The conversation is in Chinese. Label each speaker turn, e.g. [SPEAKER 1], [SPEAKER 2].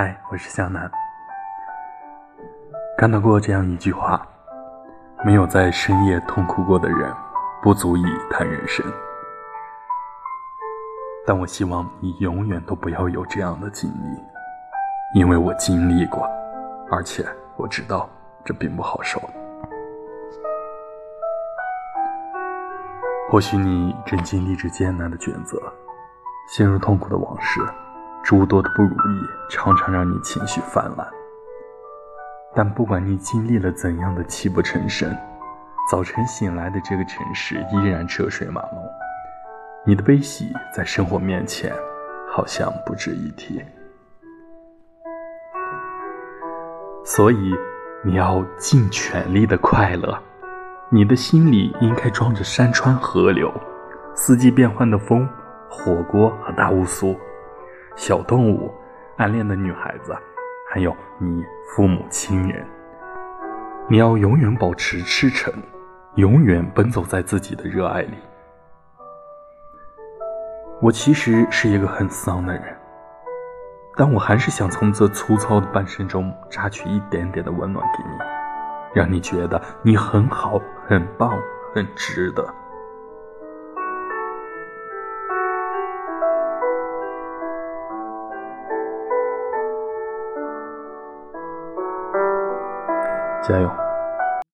[SPEAKER 1] 嗨，我是向南。看到过这样一句话：没有在深夜痛哭过的人，不足以谈人生。但我希望你永远都不要有这样的经历，因为我经历过，而且我知道这并不好受。或许你正经历着艰难的抉择，陷入痛苦的往事。诸多的不如意常常让你情绪泛滥，但不管你经历了怎样的泣不成声，早晨醒来的这个城市依然车水马龙，你的悲喜在生活面前好像不值一提。所以你要尽全力的快乐，你的心里应该装着山川河流、四季变换的风、火锅和大乌苏。小动物，暗恋的女孩子，还有你父母亲人，你要永远保持赤诚，永远奔走在自己的热爱里。我其实是一个很丧的人，但我还是想从这粗糙的半生中榨取一点点的温暖给你，让你觉得你很好、很棒、很值得。加油！